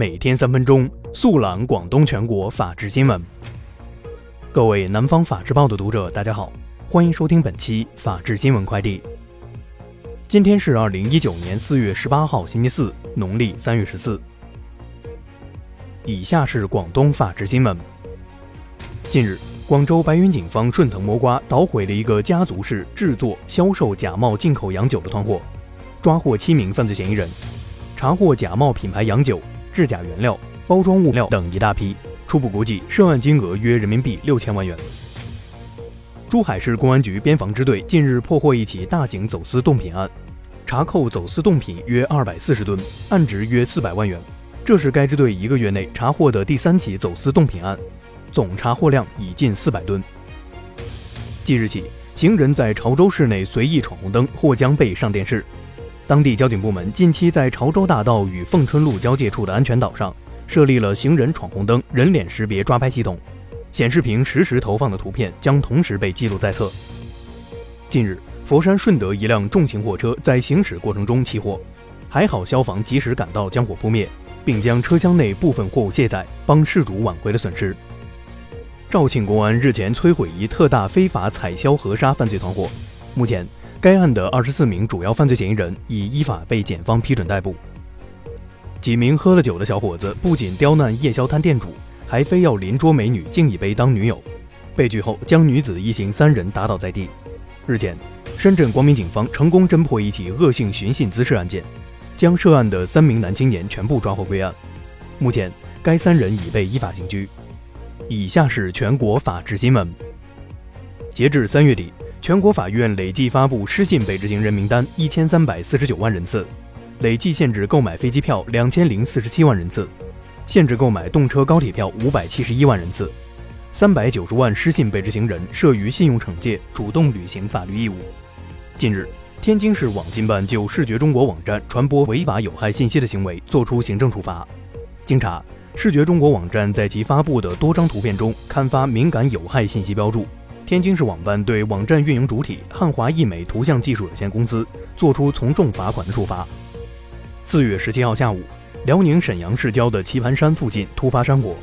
每天三分钟，速览广东全国法治新闻。各位南方法制报的读者，大家好，欢迎收听本期法治新闻快递。今天是二零一九年四月十八号，星期四，农历三月十四。以下是广东法治新闻。近日，广州白云警方顺藤摸瓜，捣毁了一个家族式制作、销售假冒进口洋酒的团伙，抓获七名犯罪嫌疑人，查获假冒品牌洋酒、制假原料、包装物料等一大批，初步估计涉案金额约人民币六千万元。珠海市公安局边防支队近日破获一起大型走私冻品案，查扣走私冻品约二百四十吨，案值约四百万元。这是该支队一个月内查获的第三起走私冻品案。总查获量已近四百吨。即日起，行人在潮州市内随意闯红灯或将被上电视。当地交警部门近期在潮州大道与凤春路交界处的安全岛上设立了行人闯红灯人脸识别抓拍系统，显示屏实时投放的图片将同时被记录在册。近日，佛山顺德一辆重型货车在行驶过程中起火，还好消防及时赶到将火扑灭，并将车厢内部分货物卸载，帮事主挽回了损失。肇庆公安日前摧毁一特大非法采销河沙犯罪团伙，目前该案的二十四名主要犯罪嫌疑人已依法被检方批准逮捕。几名喝了酒的小伙子不仅刁难夜宵摊店主，还非要邻桌美女敬一杯当女友，被拒后将女子一行三人打倒在地。日前，深圳光明警方成功侦破一起恶性寻衅滋事案件，将涉案的三名男青年全部抓获归案。目前，该三人已被依法刑拘。以下是全国法制新闻。截至三月底，全国法院累计发布失信被执行人名单一千三百四十九万人次，累计限制购买飞机票两千零四十七万人次，限制购买动车高铁票五百七十一万人次，三百九十万失信被执行人涉于信用惩戒，主动履行法律义务。近日，天津市网信办就视觉中国网站传播违法有害信息的行为作出行政处罚。经查。视觉中国网站在其发布的多张图片中刊发敏感有害信息标注，天津市网办对网站运营主体汉华易美图像技术有限公司作出从重罚款的处罚。四月十七号下午，辽宁沈阳市郊的棋盘山附近突发山火，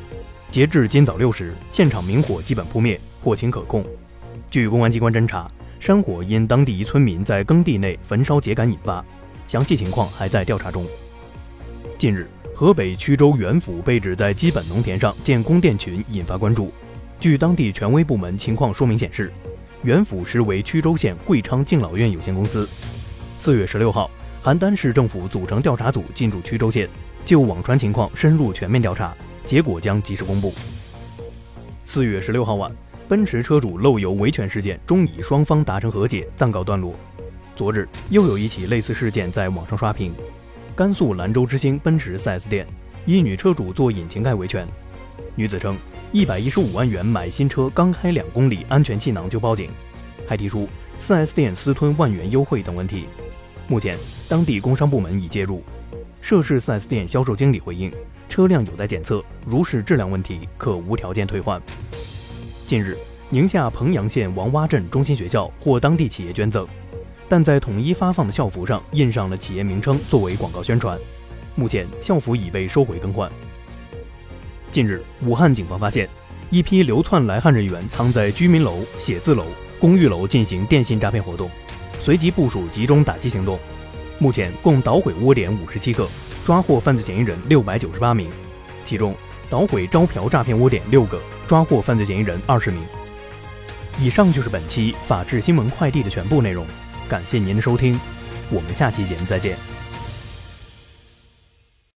截至今早六时，现场明火基本扑灭，火情可控。据公安机关侦查，山火因当地一村民在耕地内焚烧秸秆引发，详细情况还在调查中。近日。河北曲州元府被指在基本农田上建供电群，引发关注。据当地权威部门情况说明显示，原腐蚀为曲周县贵昌敬老院有限公司。四月十六号，邯郸市政府组成调查组进驻曲周县，就网传情况深入全面调查，结果将及时公布。四月十六号晚，奔驰车主漏油维权事件终以双方达成和解暂告段落。昨日又有一起类似事件在网上刷屏。甘肃兰州之星奔驰 4S 店，一女车主做引擎盖维权，女子称一百一十五万元买新车，刚开两公里安全气囊就报警，还提出 4S 店私吞万元优惠等问题。目前当地工商部门已介入，涉事 4S 店销售经理回应，车辆有待检测，如是质量问题可无条件退换。近日，宁夏彭阳县王洼镇中心学校获当地企业捐赠。但在统一发放的校服上印上了企业名称作为广告宣传，目前校服已被收回更换。近日，武汉警方发现一批流窜来汉人员藏在居民楼、写字楼、公寓楼进行电信诈骗活动，随即部署集中打击行动，目前共捣毁窝点五十七个，抓获犯罪嫌疑人六百九十八名，其中捣毁招嫖诈骗窝点六个，抓获犯罪嫌疑人二十名。以上就是本期法治新闻快递的全部内容。感谢您的收听，我们下期节目再见。